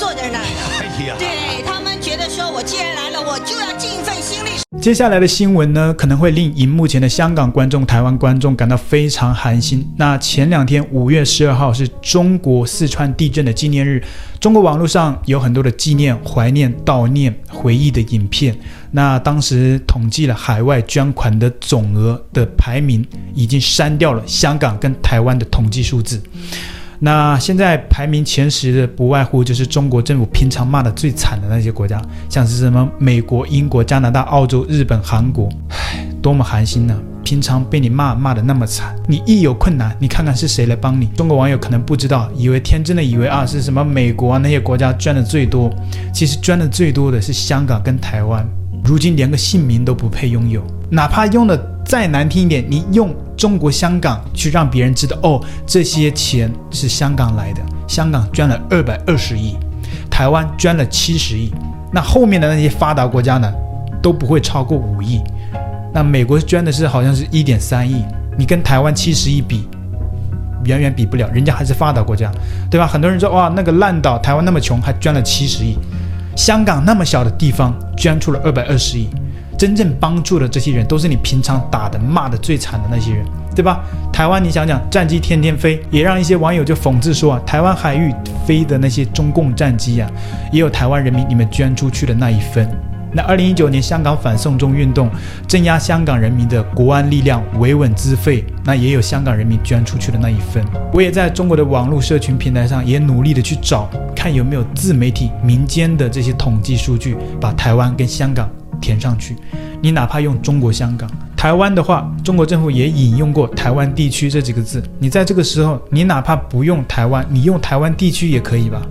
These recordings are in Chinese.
坐在那儿。哎呀，对，他们觉得说，我既然来了，我就要尽一份心力。接下来的新闻呢，可能会令荧幕前的香港观众、台湾观众感到非常寒心。那前两天，五月十二号是中国四川地震的纪念日，中国网络上有很多的纪念、怀念、悼念、回忆的影片。那当时统计了海外捐款的总额的排名，已经删掉了香港跟台湾的统计数字。那现在排名前十的不外乎就是中国政府平常骂的最惨的那些国家，像是什么美国、英国、加拿大、澳洲、日本、韩国，唉，多么寒心呢！平常被你骂骂的那么惨，你一有困难，你看看是谁来帮你？中国网友可能不知道，以为天真的以为啊是什么美国啊那些国家捐的最多，其实捐的最多的是香港跟台湾，如今连个姓名都不配拥有，哪怕用的再难听一点，你用。中国香港去让别人知道哦，这些钱是香港来的。香港捐了二百二十亿，台湾捐了七十亿。那后面的那些发达国家呢，都不会超过五亿。那美国捐的是好像是一点三亿，你跟台湾七十亿比，远远比不了，人家还是发达国家，对吧？很多人说哇，那个烂岛，台湾那么穷还捐了七十亿，香港那么小的地方捐出了二百二十亿。真正帮助的这些人，都是你平常打的骂的最惨的那些人，对吧？台湾，你想想，战机天天飞，也让一些网友就讽刺说啊，台湾海域飞的那些中共战机啊，也有台湾人民你们捐出去的那一分。那二零一九年香港反送中运动镇压香港人民的国安力量维稳资费，那也有香港人民捐出去的那一份。我也在中国的网络社群平台上也努力的去找，看有没有自媒体民间的这些统计数据，把台湾跟香港。填上去，你哪怕用中国香港、台湾的话，中国政府也引用过“台湾地区”这几个字。你在这个时候，你哪怕不用台湾，你用台湾地区也可以吧？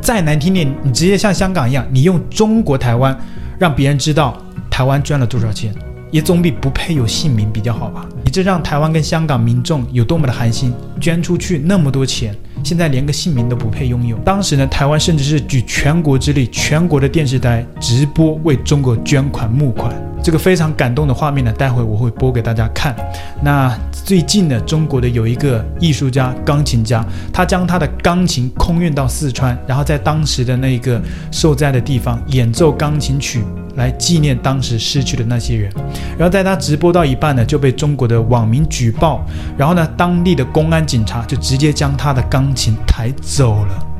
再难听点，你直接像香港一样，你用中国台湾，让别人知道台湾捐了多少钱，也总比不配有姓名比较好吧？你这让台湾跟香港民众有多么的寒心，捐出去那么多钱。现在连个姓名都不配拥有。当时呢，台湾甚至是举全国之力，全国的电视台直播为中国捐款募款，这个非常感动的画面呢，待会我会播给大家看。那最近呢，中国的有一个艺术家、钢琴家，他将他的钢琴空运到四川，然后在当时的那个受灾的地方演奏钢琴曲。来纪念当时失去的那些人，然后在他直播到一半呢，就被中国的网民举报，然后呢，当地的公安警察就直接将他的钢琴抬走了。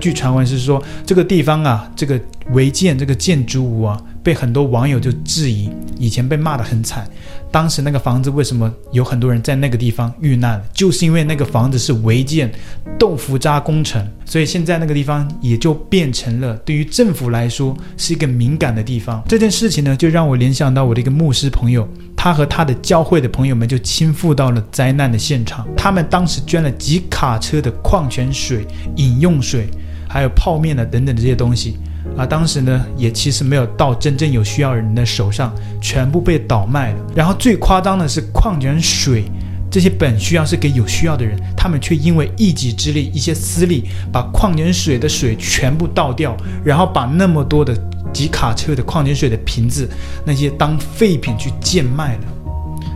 据传闻是说，这个地方啊，这个违建这个建筑物啊，被很多网友就质疑，以前被骂得很惨。当时那个房子为什么有很多人在那个地方遇难了？就是因为那个房子是违建豆腐渣工程，所以现在那个地方也就变成了对于政府来说是一个敏感的地方。这件事情呢，就让我联想到我的一个牧师朋友，他和他的教会的朋友们就亲赴到了灾难的现场，他们当时捐了几卡车的矿泉水、饮用水。还有泡面呢，等等这些东西啊，当时呢也其实没有到真正有需要人的手上，全部被倒卖了。然后最夸张的是矿泉水，这些本需要是给有需要的人，他们却因为一己之力、一些私利，把矿泉水的水全部倒掉，然后把那么多的几卡车的矿泉水的瓶子那些当废品去贱卖了。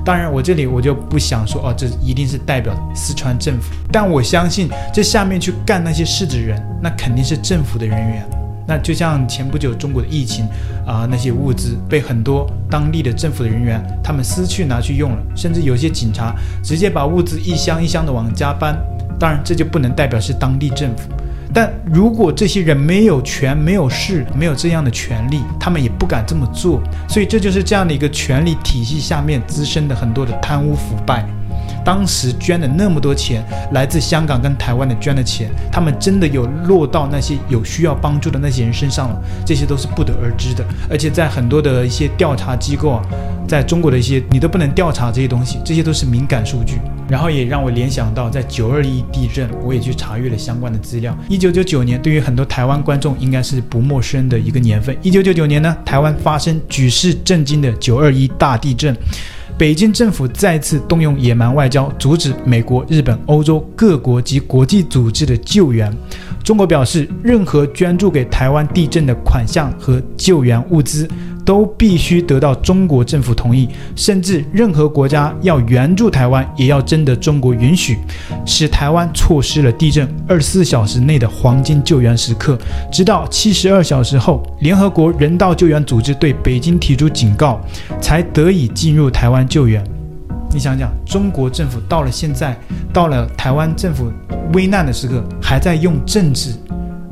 当然，我这里我就不想说哦，这一定是代表四川政府。但我相信，这下面去干那些事的人，那肯定是政府的人员。那就像前不久中国的疫情啊、那些物资被很多当地的政府的人员他们私去拿去用了，甚至有些警察直接把物资一箱一箱的往家搬。当然，这就不能代表是当地政府。但如果这些人没有权、没有势、没有这样的权利，他们也不敢这么做。所以这就是这样的一个权力体系下面滋生的很多的贪污腐败。当时捐的那么多钱，来自香港跟台湾的捐的钱，他们真的有落到那些有需要帮助的那些人身上了？这些都是不得而知的。而且在很多的一些调查机构啊，在中国的一些你都不能调查这些东西，这些都是敏感数据。然后也让我联想到，在九二一地震，我也去查阅了相关的资料。一九九九年，对于很多台湾观众应该是不陌生的一个年份。一九九九年呢，台湾发生举世震惊的九二一大地震。北京政府再次动用野蛮外交，阻止美国、日本、欧洲各国及国际组织的救援。中国表示，任何捐助给台湾地震的款项和救援物资，都必须得到中国政府同意，甚至任何国家要援助台湾，也要征得中国允许，使台湾错失了地震二十四小时内的黄金救援时刻。直到七十二小时后，联合国人道救援组织对北京提出警告，才得以进入台湾救援。你想想，中国政府到了现在，到了台湾政府危难的时刻，还在用政治。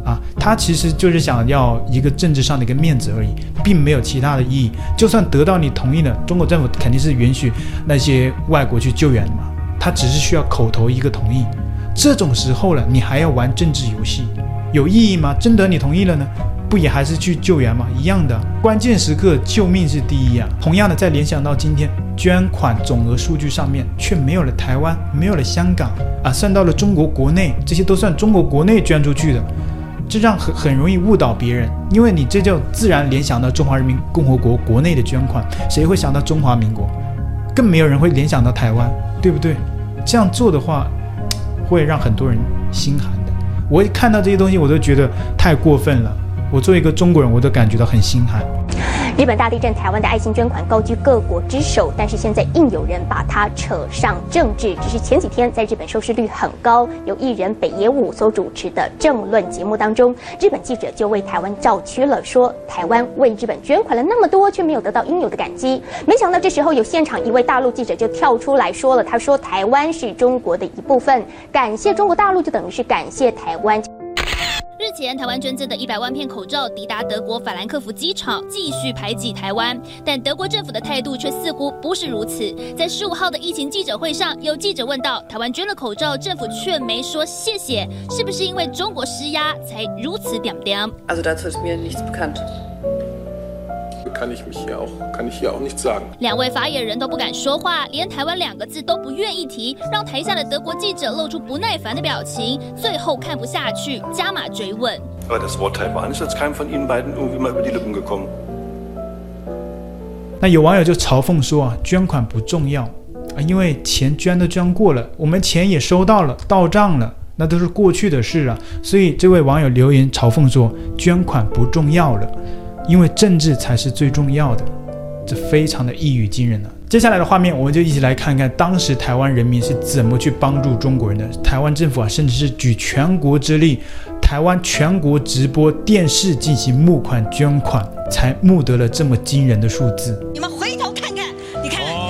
啊，他其实就是想要一个政治上的一个面子而已，并没有其他的意义。就算得到你同意了，中国政府肯定是允许那些外国去救援的嘛。他只是需要口头一个同意。这种时候了，你还要玩政治游戏，有意义吗？征得你同意了呢，不也还是去救援吗？一样的，关键时刻救命是第一啊。同样的，再联想到今天捐款总额数据上面，却没有了台湾，没有了香港啊，算到了中国国内，这些都算中国国内捐出去的。这样很很容易误导别人，因为你这就自然联想到中华人民共和国国内的捐款，谁会想到中华民国？更没有人会联想到台湾，对不对？这样做的话，会让很多人心寒的。我一看到这些东西，我都觉得太过分了。我作为一个中国人，我都感觉到很心寒。日本大地震，台湾的爱心捐款高居各国之首，但是现在硬有人把它扯上政治。只是前几天在日本收视率很高，由艺人北野武所主持的政论节目当中，日本记者就为台湾照屈了，说台湾为日本捐款了那么多，却没有得到应有的感激。没想到这时候有现场一位大陆记者就跳出来说了，他说台湾是中国的一部分，感谢中国大陆就等于是感谢台湾。前，台湾捐赠的一百万片口罩抵达德国法兰克福机场，继续排挤台湾。但德国政府的态度却似乎不是如此。在十五号的疫情记者会上，有记者问到：台湾捐了口罩，政府却没说谢谢，是不是因为中国施压才如此点点？两位发言人都不敢说话，连台湾两个字都不愿意提，让台下的德国记者露出不耐烦的表情。最后看不下去，加码追问。那有网友就嘲讽说啊，捐款不重要啊，因为钱捐都捐过了，我们钱也收到了，到账了，那都是过去的事啊。所以这位网友留言嘲讽说，捐款不重要了。因为政治才是最重要的，这非常的一语惊人了。接下来的画面，我们就一起来看看当时台湾人民是怎么去帮助中国人的。台湾政府啊，甚至是举全国之力，台湾全国直播电视进行募款捐款，才募得了这么惊人的数字。你们回头看看，你看看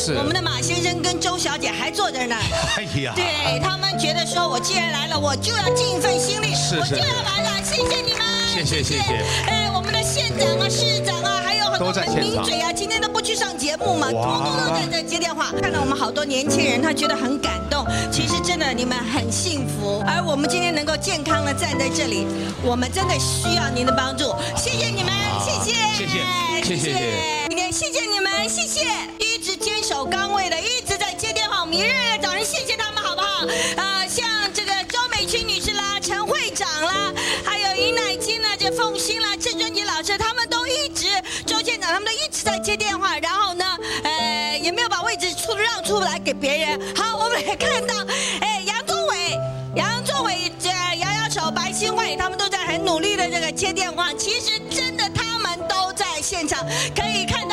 是我们的马先生跟周小姐还坐在那儿。哎呀，对他们觉得说，我既然来了，我就要尽一份心力，我就要来了。谢谢你们，谢谢谢谢。哎，我们的县长啊、市长啊，还有很多的名嘴啊，今天都不去上节目嘛，通通都在这接电话。看到我们好多年轻人，他觉得很感动。其实真的，你们很幸福，而我们今天能够健康的站在这里，我们真的需要您的帮助。谢谢你们，谢谢，谢谢，谢谢。谢谢你们，谢谢，一直坚守岗位的，一直在接电话，我们一个个找人谢谢他们，好不好？呃，像这个周美君女士啦，陈会长啦。还有尹乃金啦，这凤馨啦，郑俊杰老师，他们都一直，周县长他们都一直在接电话，然后呢，呃，也没有把位置出让出来给别人。好，我们也看到，哎，杨宗纬、杨宗纬这摇摇手，白歆惠他们都在很努力的这个接电话。其实真的，他们都在现场，可以。看，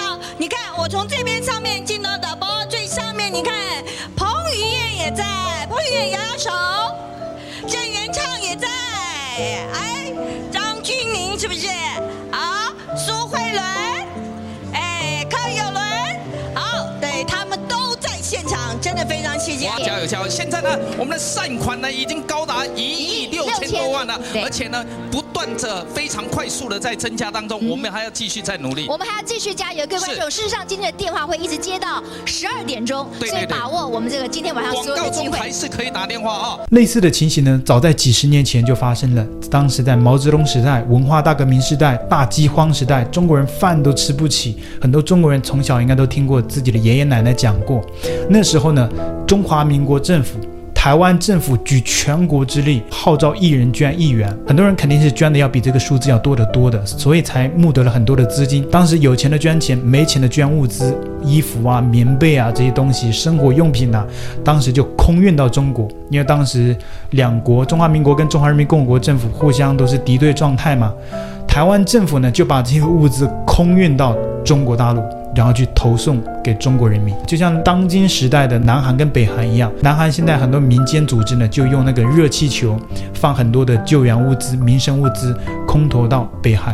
从这边上面进到的，包最上面，你看，彭于晏也在，彭于晏摇摇手，郑元畅也在，哎。张钧甯是不是？加油加油！现在呢，我们的善款呢已经高达一亿六千多万了，而且呢，不断的非常快速的在增加当中，我们还要继续再努力。我们还要继续加油，各位观众。事实上，今天的电话会一直接到十二点钟，所以把握我们这个今天晚上所有的机会。广告中还是可以打电话啊。类似的情形呢，早在几十年前就发生了。当时在毛泽东时代、文化大革命时代、大饥荒时代，中国人饭都吃不起。很多中国人从小应该都听过自己的爷爷奶奶讲过。那时候呢，中华民国政府。台湾政府举全国之力号召一人捐一元，很多人肯定是捐的要比这个数字要多得多的，所以才募得了很多的资金。当时有钱的捐钱，没钱的捐物资，衣服啊、棉被啊这些东西，生活用品呐、啊，当时就空运到中国。因为当时两国中华民国跟中华人民共和国政府互相都是敌对状态嘛，台湾政府呢就把这些物资空运到中国大陆。然后去投送给中国人民，就像当今时代的南韩跟北韩一样。南韩现在很多民间组织呢，就用那个热气球放很多的救援物资、民生物资，空投到北韩。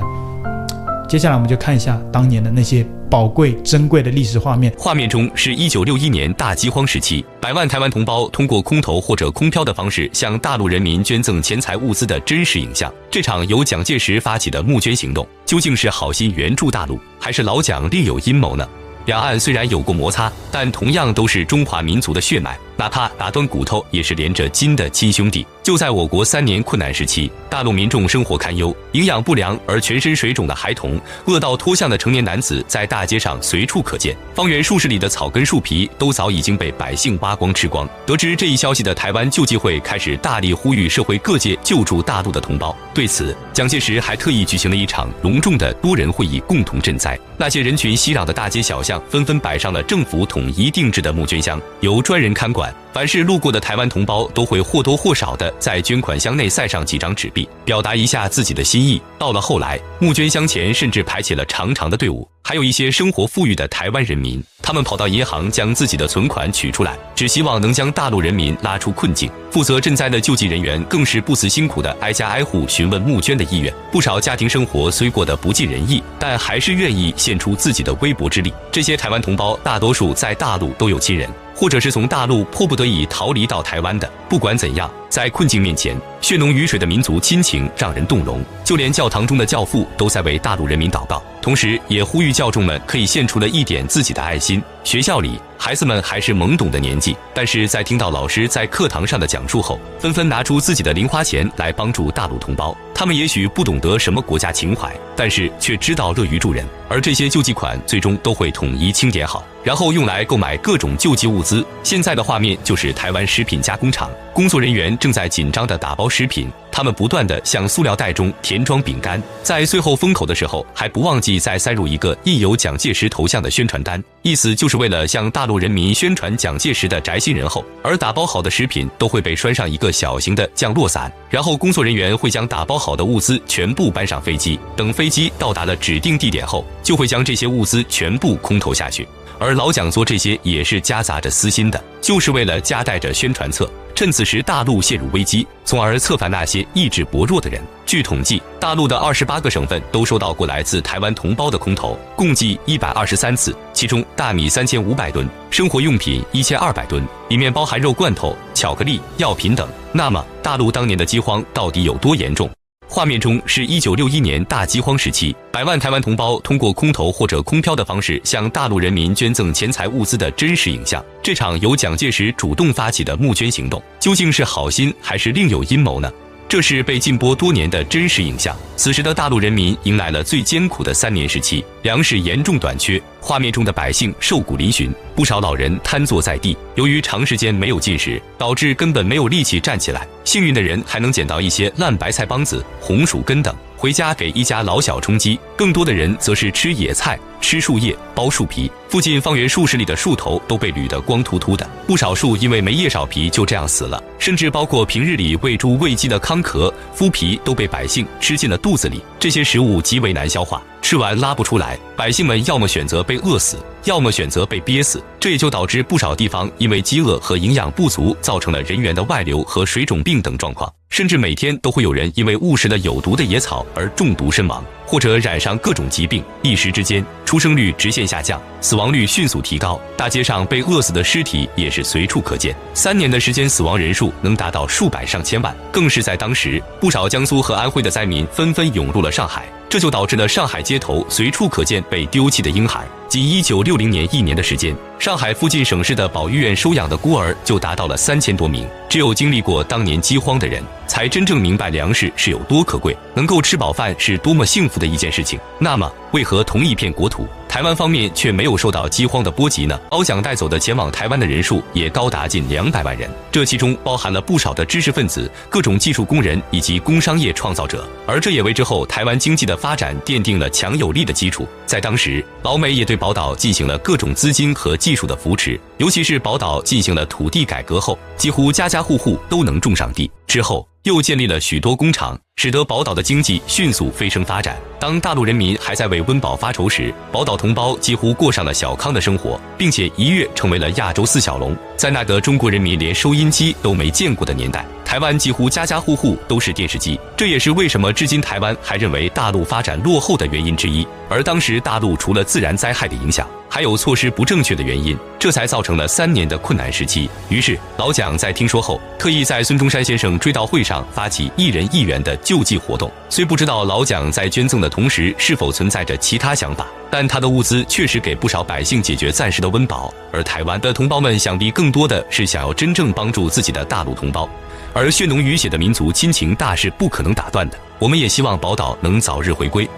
接下来我们就看一下当年的那些宝贵珍贵的历史画面。画面中是一九六一年大饥荒时期，百万台湾同胞通过空投或者空飘的方式向大陆人民捐赠钱财物资的真实影像。这场由蒋介石发起的募捐行动，究竟是好心援助大陆，还是老蒋另有阴谋呢？两岸虽然有过摩擦，但同样都是中华民族的血脉。哪怕打断骨头，也是连着筋的亲兄弟。就在我国三年困难时期，大陆民众生活堪忧，营养不良而全身水肿的孩童，饿到脱相的成年男子，在大街上随处可见。方圆数十里的草根树皮都早已经被百姓挖光吃光。得知这一消息的台湾救济会开始大力呼吁社会各界救助大陆的同胞。对此，蒋介石还特意举行了一场隆重的多人会议，共同赈灾。那些人群熙攘的大街小巷，纷纷摆上了政府统一定制的募捐箱，由专人看管。凡是路过的台湾同胞，都会或多或少的在捐款箱内塞上几张纸币，表达一下自己的心意。到了后来，募捐箱前甚至排起了长长的队伍。还有一些生活富裕的台湾人民，他们跑到银行将自己的存款取出来，只希望能将大陆人民拉出困境。负责赈灾的救济人员更是不辞辛苦地挨家挨户询问募捐的意愿。不少家庭生活虽过得不尽人意，但还是愿意献出自己的微薄之力。这些台湾同胞大多数在大陆都有亲人，或者是从大陆迫不得已逃离到台湾的。不管怎样，在困境面前，血浓于水的民族亲情让人动容。就连教堂中的教父都在为大陆人民祷告，同时也呼吁。教众们可以献出了一点自己的爱心。学校里，孩子们还是懵懂的年纪，但是在听到老师在课堂上的讲述后，纷纷拿出自己的零花钱来帮助大陆同胞。他们也许不懂得什么国家情怀，但是却知道乐于助人。而这些救济款最终都会统一清点好，然后用来购买各种救济物资。现在的画面就是台湾食品加工厂工作人员正在紧张地打包食品，他们不断地向塑料袋中填装饼干，在最后封口的时候还不忘记再塞入一个印有蒋介石头像的宣传单，意思就是为了向大陆人民宣传蒋介石的宅心仁厚。而打包好的食品都会被拴上一个小型的降落伞，然后工作人员会将打包好的物资全部搬上飞机，等飞机到达了指定地点后，就会将这些物资全部空投下去。而老蒋做这些也是夹杂着私心的，就是为了夹带着宣传册，趁此时大陆陷入危机，从而策反那些意志薄弱的人。据统计，大陆的二十八个省份都收到过来自台湾同胞的空投，共计一百二十三次，其中大米三千五百吨，生活用品一千二百吨，里面包含肉罐头、巧克力、药品等。那么，大陆当年的饥荒到底有多严重？画面中是一九六一年大饥荒时期，百万台湾同胞通过空投或者空飘的方式向大陆人民捐赠钱财物资的真实影像。这场由蒋介石主动发起的募捐行动，究竟是好心还是另有阴谋呢？这是被禁播多年的真实影像。此时的大陆人民迎来了最艰苦的三年时期，粮食严重短缺。画面中的百姓瘦骨嶙峋，不少老人瘫坐在地。由于长时间没有进食，导致根本没有力气站起来。幸运的人还能捡到一些烂白菜帮子、红薯根等，回家给一家老小充饥。更多的人则是吃野菜、吃树叶、剥树皮。附近方圆数十里的树头都被捋得光秃秃的，不少树因为没叶少皮就这样死了。甚至包括平日里喂猪喂鸡的糠壳、麸皮都被百姓吃进了肚子里。这些食物极为难消化，吃完拉不出来，百姓们要么选择被饿死，要么选择被憋死。这也就导致不少地方因为饥饿和营养不足，造成了人员的外流和水肿病等状况。甚至每天都会有人因为误食了有毒的野草而中毒身亡，或者染上各种疾病。一时之间，出生率直线下降，死亡率迅速提高，大街上被饿死的尸体也是随处可见。三年的时间，死亡人数能达到数百上千万。更是在当时，不少江苏和安徽的灾民纷纷涌入了上海。这就导致了上海街头随处可见被丢弃的婴孩。仅一九六零年一年的时间，上海附近省市的保育院收养的孤儿就达到了三千多名。只有经历过当年饥荒的人，才真正明白粮食是有多可贵，能够吃饱饭是多么幸福的一件事情。那么，为何同一片国土，台湾方面却没有受到饥荒的波及呢？包蒋带走的前往台湾的人数也高达近两百万人，这其中包含了不少的知识分子、各种技术工人以及工商业创造者，而这也为之后台湾经济的发展奠定了强有力的基础。在当时，老美也对宝岛进行了各种资金和技术的扶持，尤其是宝岛进行了土地改革后，几乎家家户户都能种上地。之后又建立了许多工厂，使得宝岛的经济迅速飞升发展。当大陆人民还在为温饱发愁时，宝岛同胞几乎过上了小康的生活，并且一跃成为了亚洲四小龙。在那个中国人民连收音机都没见过的年代，台湾几乎家家户户都是电视机，这也是为什么至今台湾还认为大陆发展落后的原因之一。而当时大陆除了自然灾害的影响，还有措施不正确的原因，这才造成了三年的困难时期。于是老蒋在听说后，特意在孙中山先生追悼会上发起一人一元的救济活动。虽不知道老蒋在捐赠的同时是否存在着其他想法，但他的物资确实给不少百姓解决暂时的温饱。而台湾的同胞们想必更多的是想要真正帮助自己的大陆同胞。而血浓于血的民族亲情大是不可能打断的。我们也希望宝岛能早日回归。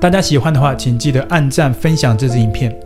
大家喜欢的话，请记得按赞、分享这支影片。